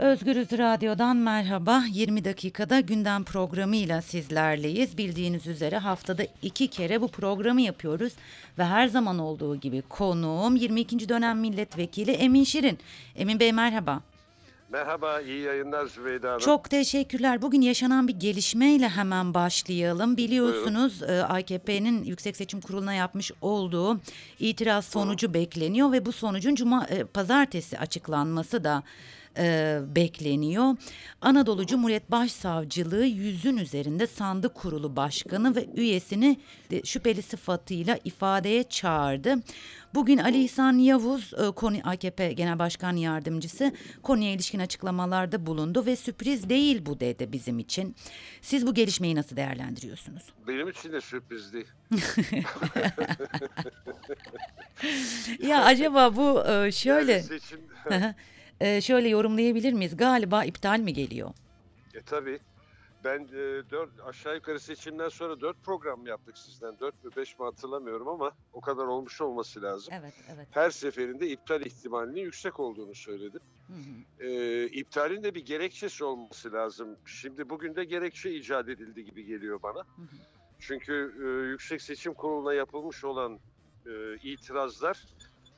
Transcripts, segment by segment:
Özgürüz Radyo'dan merhaba. 20 dakikada gündem programıyla sizlerleyiz. Bildiğiniz üzere haftada iki kere bu programı yapıyoruz. Ve her zaman olduğu gibi konuğum 22. dönem milletvekili Emin Şirin. Emin Bey merhaba. Merhaba, iyi yayınlar Zübeyde Hanım. Çok teşekkürler. Bugün yaşanan bir gelişmeyle hemen başlayalım. Biliyorsunuz e, AKP'nin Yüksek Seçim Kurulu'na yapmış olduğu itiraz sonucu bekleniyor ve bu sonucun cuma e, pazartesi açıklanması da e, bekleniyor. Anadolu Cumhuriyet Başsavcılığı yüzün üzerinde sandık kurulu başkanı ve üyesini şüpheli sıfatıyla ifadeye çağırdı. Bugün Ali İhsan Yavuz e, konu AKP Genel Başkan Yardımcısı konuya ilişkin açıklamalarda bulundu ve sürpriz değil bu dedi bizim için. Siz bu gelişmeyi nasıl değerlendiriyorsunuz? Benim için de sürprizdi. Ya acaba bu e, şöyle Yani seçim... e, şöyle yorumlayabilir miyiz? Galiba iptal mi geliyor? e tabii. Ben e, dört, aşağı yukarı seçimden sonra dört program yaptık sizden. Dört mü beş mi hatırlamıyorum ama o kadar olmuş olması lazım. Evet, evet. Her seferinde iptal ihtimalinin yüksek olduğunu söyledim. Hı hı. E, iptalin de bir gerekçesi olması lazım. Şimdi bugün de gerekçe icat edildi gibi geliyor bana. Hı hı. Çünkü e, Yüksek Seçim Kurulu'na yapılmış olan e, itirazlar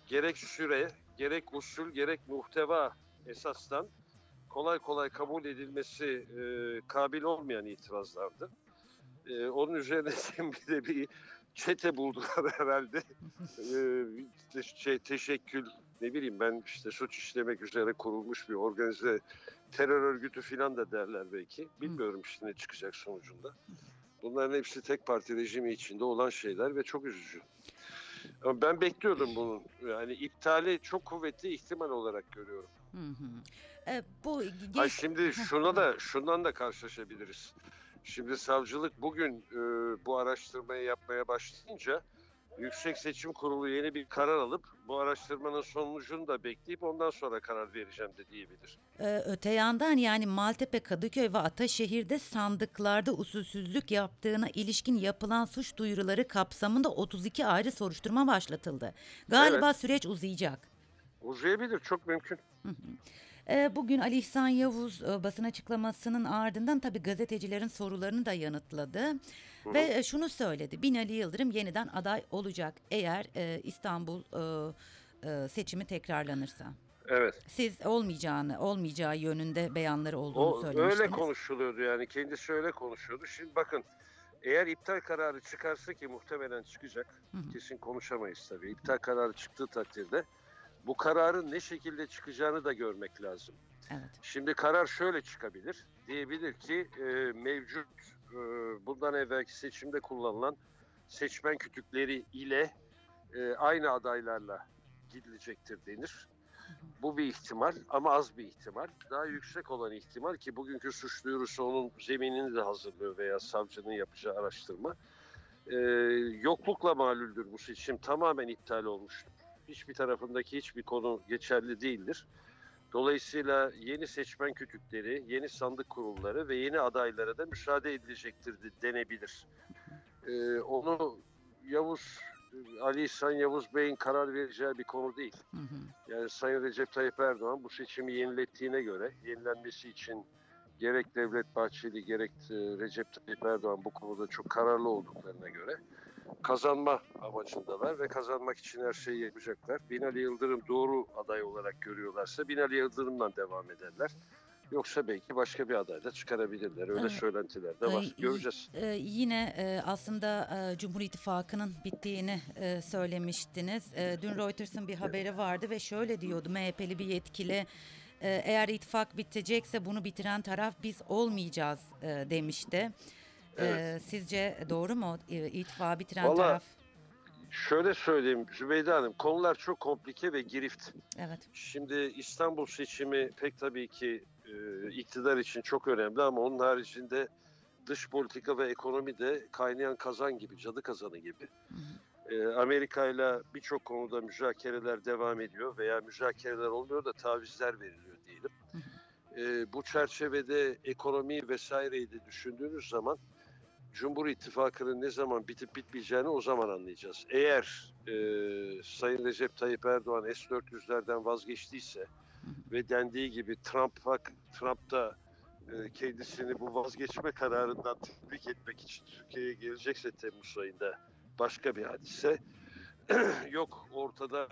gerek süre, gerek usul, gerek muhteva esasdan kolay kolay kabul edilmesi e, kabil olmayan itirazlardı. E, onun üzerine bir de bir çete buldular herhalde. E, şey, teşekkül ne bileyim ben işte suç işlemek üzere kurulmuş bir organize terör örgütü filan da derler belki. Bilmiyorum işte ne çıkacak sonucunda. Bunların hepsi tek parti rejimi içinde olan şeyler ve çok üzücü. Ama ben bekliyordum bunun. Yani iptali çok kuvvetli ihtimal olarak görüyorum. Hı hı. E, bu Ay şimdi şuna da şundan da karşılaşabiliriz. Şimdi savcılık bugün e, bu araştırmayı yapmaya başlayınca Yüksek Seçim Kurulu yeni bir karar alıp bu araştırmanın sonucunu da bekleyip ondan sonra karar vereceğim de diyebilir. Ee, öte yandan yani Maltepe, Kadıköy ve Ataşehir'de sandıklarda usulsüzlük yaptığına ilişkin yapılan suç duyuruları kapsamında 32 ayrı soruşturma başlatıldı. Galiba süreç uzayacak. Uzayabilir çok mümkün. Ee, bugün Ali İhsan Yavuz e, basın açıklamasının ardından tabii gazetecilerin sorularını da yanıtladı. Ve e, şunu söyledi. Binali Yıldırım yeniden aday olacak eğer e, İstanbul e, e, seçimi tekrarlanırsa. Evet. Siz olmayacağını, olmayacağı yönünde beyanları olduğunu O söylemiştiniz. öyle konuşuluyordu yani kendisi öyle konuşuyordu. Şimdi bakın eğer iptal kararı çıkarsa ki muhtemelen çıkacak. Hı hı. Kesin konuşamayız tabii. İptal kararı çıktığı takdirde bu kararın ne şekilde çıkacağını da görmek lazım. Evet. Şimdi karar şöyle çıkabilir. Diyebilir ki e, mevcut e, bundan evvelki seçimde kullanılan seçmen kütükleri ile e, aynı adaylarla gidilecektir denir. Bu bir ihtimal ama az bir ihtimal. Daha yüksek olan ihtimal ki bugünkü suç duyurusu onun zeminini de hazırlıyor veya savcının yapacağı araştırma. E, yoklukla malüldür bu seçim tamamen iptal olmuştur. Hiçbir tarafındaki hiçbir konu geçerli değildir. Dolayısıyla yeni seçmen kütükleri, yeni sandık kurulları ve yeni adaylara da müsaade edilecektir de- denebilir. Ee, onu Yavuz, Ali İhsan Yavuz Bey'in karar vereceği bir konu değil. Hı hı. Yani Sayın Recep Tayyip Erdoğan bu seçimi yenilettiğine göre, yenilenmesi için gerek Devlet Bahçeli gerek e, Recep Tayyip Erdoğan bu konuda çok kararlı olduklarına göre kazanma amacındalar ve kazanmak için her şeyi yapacaklar. Binali Yıldırım doğru aday olarak görüyorlarsa Binali Yıldırım'dan devam ederler. Yoksa belki başka bir aday da çıkarabilirler. Öyle Evet. söylentiler de Ee, var. y- Göreceğiz. e, yine e, aslında e, Cumhur İttifakı'nın bittiğini e, söylemiştiniz. E, dün Reuters'ın bir haberi vardı ve şöyle diyordu MHP'li bir yetkili e, eğer ittifak bitecekse bunu bitiren taraf biz olmayacağız e, demişti. E, Evet. sizce doğru mu e, ittifakı bitiren Vallahi- taraf? Şöyle söyleyeyim Zübeyde Hanım, konular çok komplike ve girift. Evet. Şimdi İstanbul seçimi pek tabii ki e, iktidar için çok önemli ama onun haricinde dış politika ve ekonomi de kaynayan kazan gibi, cadı kazanı gibi. E, Amerika ile birçok konuda müzakereler devam ediyor veya müzakereler olmuyor da tavizler veriliyor diyelim. E, bu çerçevede ekonomi vesaireyi de düşündüğünüz zaman Cumhur İttifakı'nın ne zaman bitip bitmeyeceğini o zaman anlayacağız. Eğer e, Sayın Recep Tayyip Erdoğan S-400'lerden vazgeçtiyse ve dendiği gibi Trump'a Trump da e, kendisini bu vazgeçme kararından tebrik etmek için Türkiye'ye gelecekse Temmuz ayında başka bir hadise. Yok ortada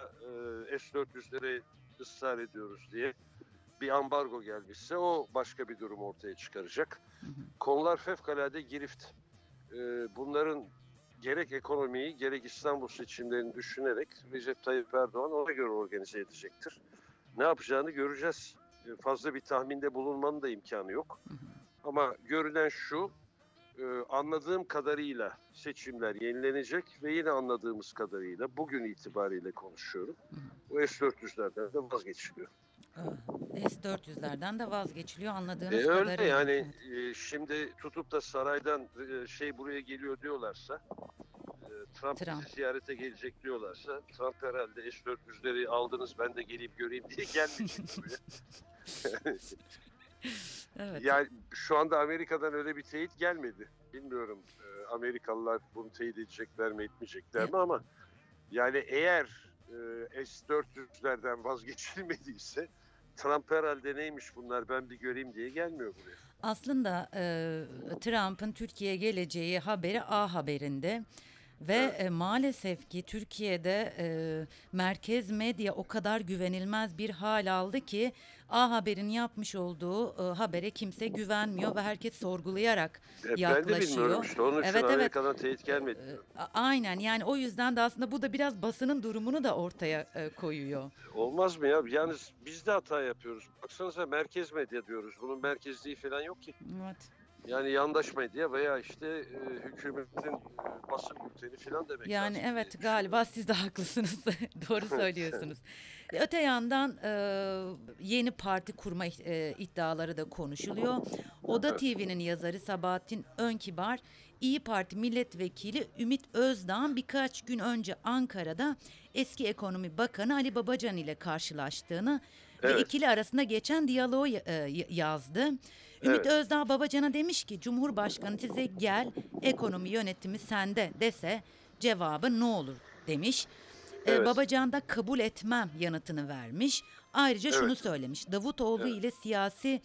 e, S-400'lere ısrar ediyoruz diye bir ambargo gelmişse o başka bir durum ortaya çıkaracak. Konular fevkalade girift. E, bunların gerek ekonomiyi gerek İstanbul seçimlerini düşünerek Recep Tayyip Erdoğan ona göre organize edecektir. Ne yapacağını göreceğiz. E, Fazla bir tahminde bulunmanın da imkanı yok. Ama görünen şu, e, anladığım kadarıyla seçimler yenilenecek ve yine anladığımız kadarıyla bugün itibariyle konuşuyorum. O S-400'lerden de vazgeçiliyor. S-400'lerden de vazgeçiliyor anladığınız E, öyle kadarıyla. yani Evet. e, şimdi tutup da saraydan e, şey buraya geliyor diyorlarsa e, Trump, Trump. bizi ziyarete gelecek diyorlarsa Trump herhalde S-400'leri aldınız ben de geleyim göreyim diye gelmeyecek buraya. Evet. Yani şu anda Amerika'dan öyle bir teyit gelmedi. Bilmiyorum e, Amerikalılar bunu teyit edecekler mi etmeyecekler mi ama yani eğer e, S-400'lerden vazgeçilmediyse Trump herhalde neymiş bunlar ben bir göreyim diye gelmiyor buraya. Aslında e, Trump'ın Türkiye'ye geleceği haberi A Haber'inde ve Evet. e, maalesef ki Türkiye'de e, merkez medya o kadar güvenilmez bir hal aldı ki A Haber'in yapmış olduğu e, habere kimse güvenmiyor ve herkes sorgulayarak E, ben de yaklaşıyor. bilmiyorum işte onun için Evet, evet. Amerika'dan teyit gelmedi. E, Aynen yani o yüzden de aslında bu da biraz basının durumunu da ortaya e, koyuyor. Olmaz mı ya? Yalnız biz de hata yapıyoruz. Baksanıza merkez medya diyoruz. Bunun merkezliği falan yok ki. Evet. Yani yandaş medya veya işte e, hükümetin e, basın bülteni falan demek Yani lazım diye evet galiba siz de haklısınız. Doğru söylüyorsunuz. Öte yandan e, yeni parti kurma e, iddiaları da konuşuluyor. Oda TV'nin yazarı Sabahattin Önkibar, İyi Parti milletvekili Ümit Özdağ'ın birkaç gün önce Ankara'da eski ekonomi bakanı Ali Babacan ile karşılaştığını ve Evet. ikili arasında geçen diyaloğu ya- e, yazdı. Ümit Evet. Özdağ Babacan'a demiş ki Cumhurbaşkanı size gel ekonomi yönetimi sende dese cevabı ne olur demiş. Ee, Evet. Babacan da kabul etmem yanıtını vermiş. Ayrıca şunu Evet. söylemiş. Davutoğlu Evet. ile siyasi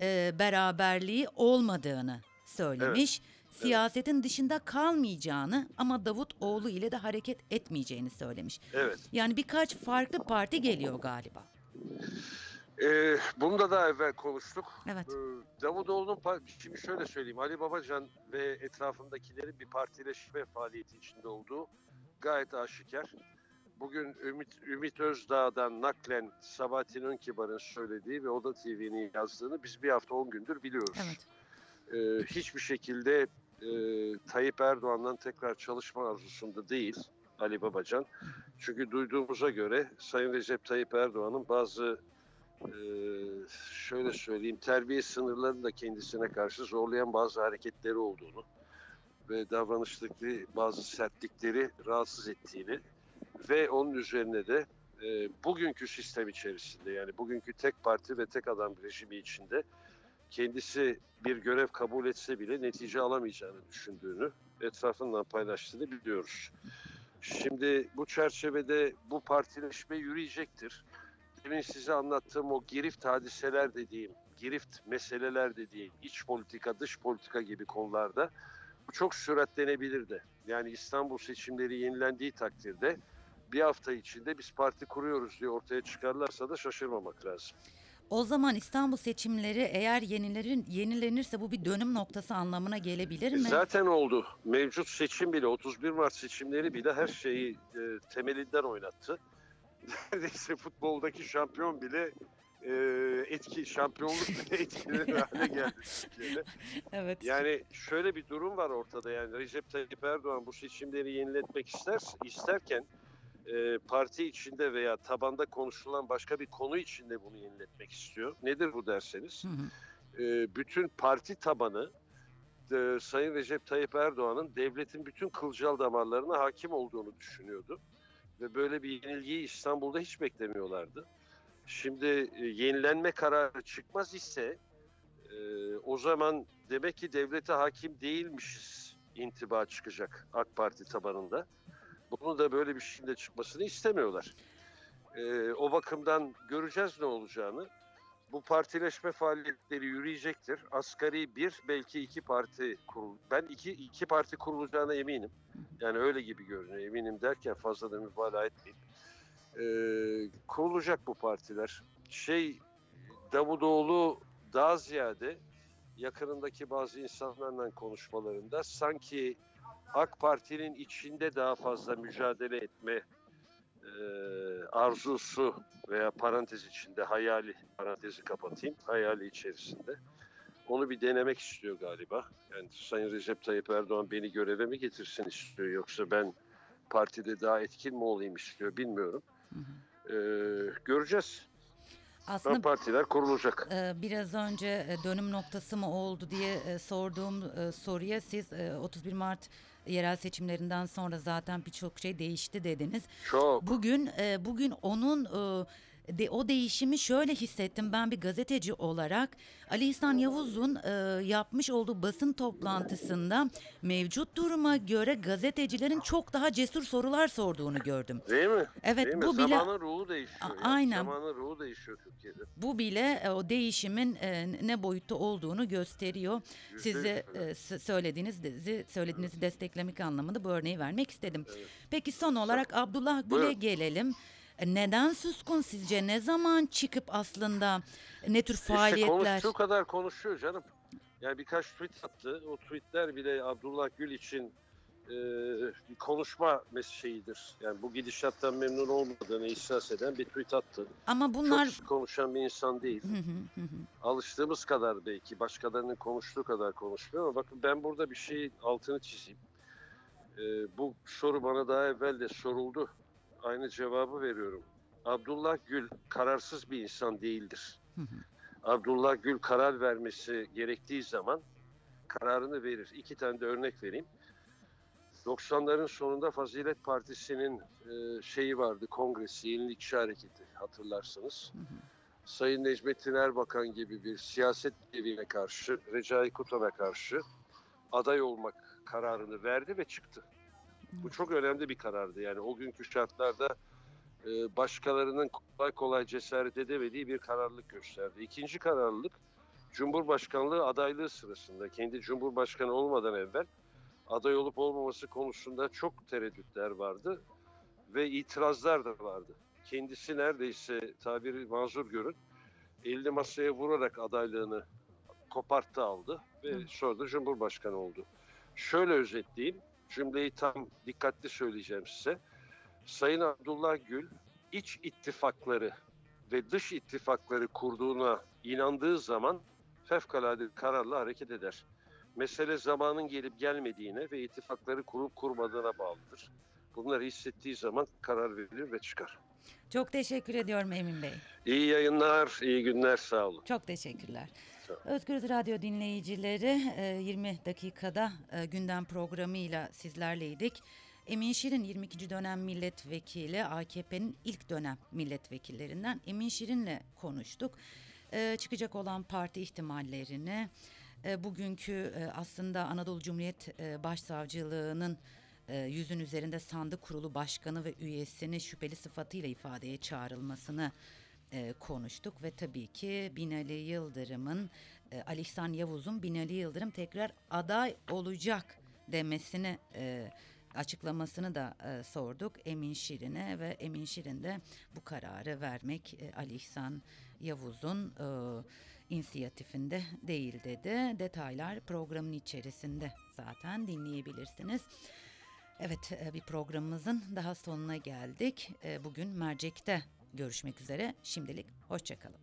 e, beraberliği olmadığını söylemiş. Siyasetin dışında kalmayacağını ama Davutoğlu ile de hareket etmeyeceğini söylemiş. Evet. Yani birkaç farklı parti geliyor galiba. Ee, bunda da evvel konuştuk. Evet. Ee, Davutoğlu'nun şimdi şöyle söyleyeyim Ali Babacan ve etrafındakilerin bir partileşme faaliyeti içinde olduğu gayet aşikar. Bugün Ümit, Ümit Özdağ'dan naklen Sabahattin Önkibar'ın söylediği ve Oda TV'nin yazdığını biz bir hafta on gündür biliyoruz. Evet. Ee, hiçbir şekilde e, Tayyip Erdoğan'dan tekrar çalışma arzusunda değil Ali Babacan. Çünkü duyduğumuza göre Sayın Recep Tayyip Erdoğan'ın bazı e, şöyle söyleyeyim terbiye sınırlarını da kendisine karşı zorlayan bazı hareketleri olduğunu ve davranıştaki bazı sertlikleri rahatsız ettiğini ve onun üzerine de e, bugünkü sistem içerisinde yani bugünkü tek parti ve tek adam rejimi içinde kendisi bir görev kabul etse bile netice alamayacağını düşündüğünü etrafından paylaştığını biliyoruz. Şimdi bu çerçevede bu partileşme yürüyecektir. Demin size anlattığım o girift hadiseler dediğim, girift meseleler dediğim, iç politika, dış politika gibi konularda bu çok süratlenebilir de. Yani İstanbul seçimleri yenilendiği takdirde bir hafta içinde biz parti kuruyoruz diye ortaya çıkarlarsa da şaşırmamak lazım. O zaman İstanbul seçimleri eğer yenilerin, yenilenirse bu bir dönüm noktası anlamına gelebilir mi? Zaten oldu. Mevcut seçim bile 31 Mart seçimleri bile her şeyi e, temelinden oynattı. Neredeyse futboldaki şampiyon bile e, etki şampiyonluk bile etkilenir hale geldi Türkiye'de. Evet. Yani şöyle bir durum var ortada yani Recep Tayyip Erdoğan bu seçimleri yeniletmek ister isterken e, parti içinde veya tabanda konuşulan başka bir konu içinde bunu yeniletmek istiyor. Nedir bu derseniz? Hı hı. e, bütün parti tabanı e, Sayın Recep Tayyip Erdoğan'ın devletin bütün kılcal damarlarına hakim olduğunu düşünüyordu. Ve böyle bir yenilgiyi İstanbul'da hiç beklemiyorlardı. Şimdi e, yenilenme kararı çıkmaz ise e, o zaman demek ki devlete hakim değilmişiz intiba çıkacak AK Parti tabanında. Bunun da böyle bir şeyin de çıkmasını istemiyorlar. Ee, o bakımdan göreceğiz ne olacağını. Bu partileşme faaliyetleri yürüyecektir. Asgari bir belki iki parti kurul. Ben iki, iki parti kurulacağına eminim. Yani öyle gibi görünüyor. Eminim derken fazla da mübalağa etmeyeyim. Ee, kurulacak bu partiler. Şey Davutoğlu daha ziyade yakınındaki bazı insanlarla konuşmalarında sanki AK Parti'nin içinde daha fazla mücadele etme e, arzusu veya parantez içinde hayali parantezi kapatayım hayali içerisinde onu bir denemek istiyor galiba. Yani Sayın Recep Tayyip Erdoğan beni göreve mi getirsin istiyor yoksa ben partide daha etkin mi olayım istiyor bilmiyorum. Ee, göreceğiz. Aslında Partiler kurulacak. Ee, Biraz önce e, dönüm noktası mı oldu diye e, sorduğum e, soruya siz e, 31 Mart yerel seçimlerinden sonra zaten birçok şey değişti dediniz. Çok. Bugün e, bugün onun e, de, o değişimi şöyle hissettim ben bir gazeteci olarak Ali İhsan Yavuz'un e, yapmış olduğu basın toplantısında mevcut duruma göre gazetecilerin çok daha cesur sorular sorduğunu gördüm. Değil mi? Evet Değil mi? bu bile Zamanın ruhu değişiyor. A- aynen. Zamanın ruhu değişiyor Türkiye'de. bu bile e, o değişimin e, ne boyutta olduğunu gösteriyor. Yüzde evet. e, söylediğinizi söylediğinizi desteklemek anlamında bu örneği vermek istedim. Evet. Peki son olarak Abdullah Gül'e Buyurun. gelelim. E, Neden suskun sizce? Ne zaman çıkıp aslında ne tür İşte faaliyetler? konuştuğu kadar konuşuyor canım. Yani birkaç tweet attı. O tweetler bile Abdullah Gül için e, bir konuşma şeyidir. Yani bu gidişattan memnun olmadığını ihsas eden bir tweet attı. Ama bunlar Çok konuşan bir insan değil. Alıştığımız kadar belki başkalarının konuştuğu kadar konuşmuyor ama bakın ben burada bir şey altını çizeyim. E, bu soru bana daha evvel de soruldu. Aynı cevabı veriyorum. Abdullah Gül kararsız bir insan değildir. Hı hı. Abdullah Gül karar vermesi gerektiği zaman kararını verir. İki tane de örnek vereyim. 90'ların sonunda Fazilet Partisi'nin e, şeyi vardı, kongresi, yenilikçi hareketi hatırlarsınız. Sayın Necmettin Erbakan gibi bir siyaset devine karşı, Recai Kutan'a karşı aday olmak kararını verdi ve çıktı. Bu çok önemli bir karardı. Yani o günkü şartlarda e, başkalarının kolay kolay cesaret edemediği bir kararlılık gösterdi. İkinci kararlılık Cumhurbaşkanlığı adaylığı sırasında kendi Cumhurbaşkanı olmadan evvel aday olup olmaması konusunda çok tereddütler vardı ve itirazlar da vardı. Kendisi neredeyse tabiri mazur görün elini masaya vurarak adaylığını koparttı aldı ve sonra da Cumhurbaşkanı oldu. Şöyle özetleyeyim, cümleyi tam dikkatli söyleyeceğim size. Sayın Abdullah Gül iç ittifakları ve dış ittifakları kurduğuna inandığı zaman fevkalade kararla hareket eder. Mesele zamanın gelip gelmediğine ve ittifakları kurup kurmadığına bağlıdır. Bunları hissettiği zaman karar verilir ve çıkar. Çok teşekkür ediyorum Emin Bey. İyi yayınlar, iyi günler, sağ olun. Çok teşekkürler. Sağ ol. Özgür Radyo dinleyicileri e, 20 dakikada e, gündem programıyla sizlerleydik. Emin Şirin 22. dönem milletvekili AKP'nin ilk dönem milletvekillerinden Emin Şirin'le konuştuk. E, çıkacak olan parti ihtimallerini, e, bugünkü e, aslında Anadolu Cumhuriyet e, Başsavcılığı'nın e, yüzün üzerinde sandık kurulu başkanı ve üyesini şüpheli sıfatıyla ifadeye çağrılmasını e, konuştuk ve tabii ki Binali Yıldırım'ın e, Ali İhsan Yavuz'un Binali Yıldırım tekrar aday olacak demesini e, açıklamasını da e, sorduk Emin Şirin'e ve Emin Şirin de bu kararı vermek e, Ali İhsan Yavuz'un e, inisiyatifinde değil dedi. Detaylar programın içerisinde zaten dinleyebilirsiniz. Evet bir programımızın daha sonuna geldik. Bugün mercekte görüşmek üzere. Şimdilik hoşçakalın.